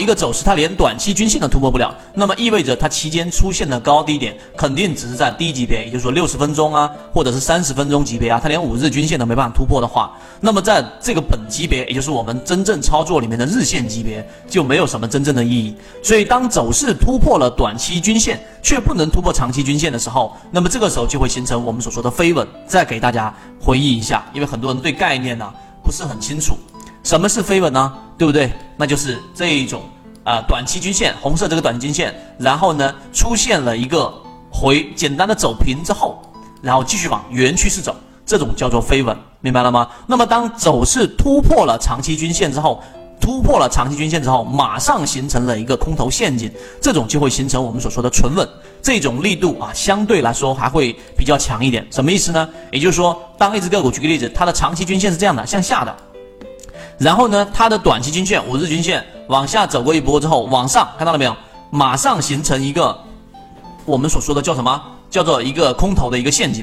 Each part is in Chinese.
一个走势它连短期均线都突破不了，那么意味着它期间出现的高低点肯定只是在低级别，也就是说六十分钟啊，或者是三十分钟级别啊，它连五日均线都没办法突破的话，那么在这个本级别，也就是我们真正操作里面的日线级别就没有什么真正的意义。所以当走势突破了短期均线，却不能突破长期均线的时候，那么这个时候就会形成我们所说的飞稳。再给大家回忆一下，因为很多人对概念呢不是很清楚。什么是飞稳呢？对不对？那就是这一种啊，短期均线，红色这个短期均线，然后呢出现了一个回简单的走平之后，然后继续往原趋势走，这种叫做飞稳，明白了吗？那么当走势突破了长期均线之后，突破了长期均线之后，马上形成了一个空头陷阱，这种就会形成我们所说的纯稳，这种力度啊相对来说还会比较强一点。什么意思呢？也就是说，当一只个股，举个例子，它的长期均线是这样的，向下的。然后呢，它的短期均线、五日均线往下走过一波之后，往上看到了没有？马上形成一个我们所说的叫什么？叫做一个空头的一个陷阱，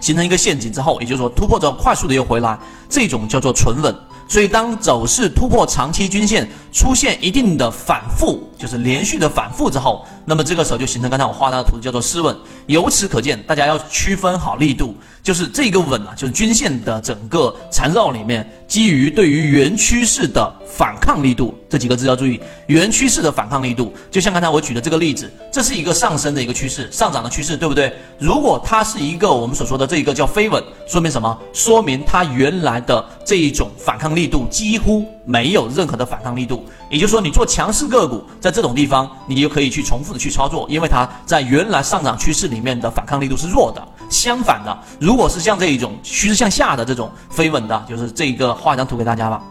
形成一个陷阱之后，也就是说突破之后快速的又回来，这种叫做存稳。所以当走势突破长期均线，出现一定的反复，就是连续的反复之后，那么这个时候就形成刚才我画的图，叫做失稳。由此可见，大家要区分好力度。就是这个稳啊，就是均线的整个缠绕里面，基于对于原趋势的反抗力度，这几个字要注意，原趋势的反抗力度。就像刚才我举的这个例子，这是一个上升的一个趋势，上涨的趋势，对不对？如果它是一个我们所说的这一个叫飞稳，说明什么？说明它原来的这一种反抗力度几乎没有任何的反抗力度。也就是说，你做强势个股，在这种地方，你就可以去重复的去操作，因为它在原来上涨趋势里面的反抗力度是弱的。相反的，如果是像这一种趋势向下的这种飞稳的，就是这个画一张图给大家吧。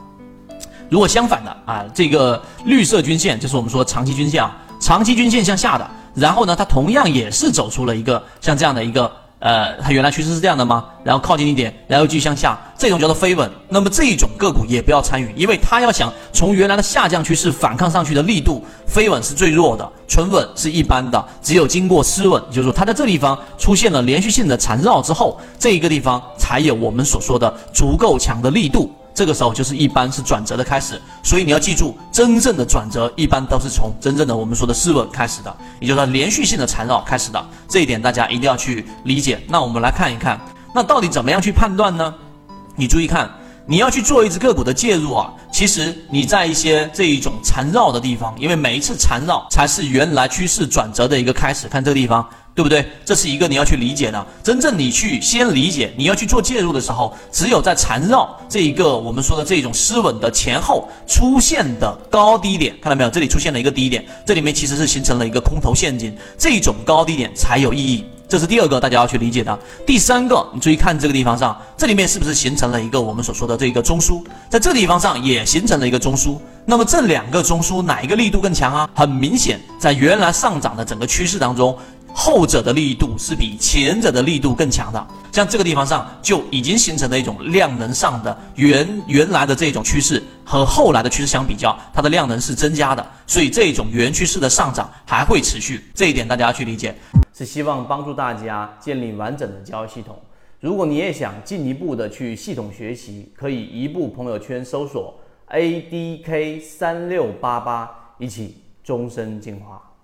如果相反的啊，这个绿色均线就是我们说长期均线啊，长期均线向下的，然后呢，它同样也是走出了一个像这样的一个。呃，它原来趋势是这样的吗？然后靠近一点，然后继续向下，这种叫做飞稳。那么这种个股也不要参与，因为它要想从原来的下降趋势反抗上去的力度，飞稳是最弱的，纯稳是一般的。只有经过失稳，就是说它在这地方出现了连续性的缠绕之后，这一个地方才有我们所说的足够强的力度。这个时候就是一般是转折的开始，所以你要记住，真正的转折一般都是从真正的我们说的失稳开始的，也就是连续性的缠绕开始的。这一点大家一定要去理解。那我们来看一看，那到底怎么样去判断呢？你注意看，你要去做一只个股的介入啊，其实你在一些这一种缠绕的地方，因为每一次缠绕才是原来趋势转折的一个开始。看这个地方。对不对？这是一个你要去理解的。真正你去先理解，你要去做介入的时候，只有在缠绕这一个我们说的这种失稳的前后出现的高低点，看到没有？这里出现了一个低点，这里面其实是形成了一个空头陷阱，这种高低点才有意义。这是第二个大家要去理解的。第三个，你注意看这个地方上，这里面是不是形成了一个我们所说的这个中枢？在这个地方上也形成了一个中枢。那么这两个中枢哪一个力度更强啊？很明显，在原来上涨的整个趋势当中。后者的力度是比前者的力度更强的，像这个地方上就已经形成了一种量能上的原原来的这种趋势和后来的趋势相比较，它的量能是增加的，所以这种原趋势的上涨还会持续，这一点大家要去理解。是希望帮助大家建立完整的交易系统。如果你也想进一步的去系统学习，可以移步朋友圈搜索 A D K 三六八八，一起终身进化。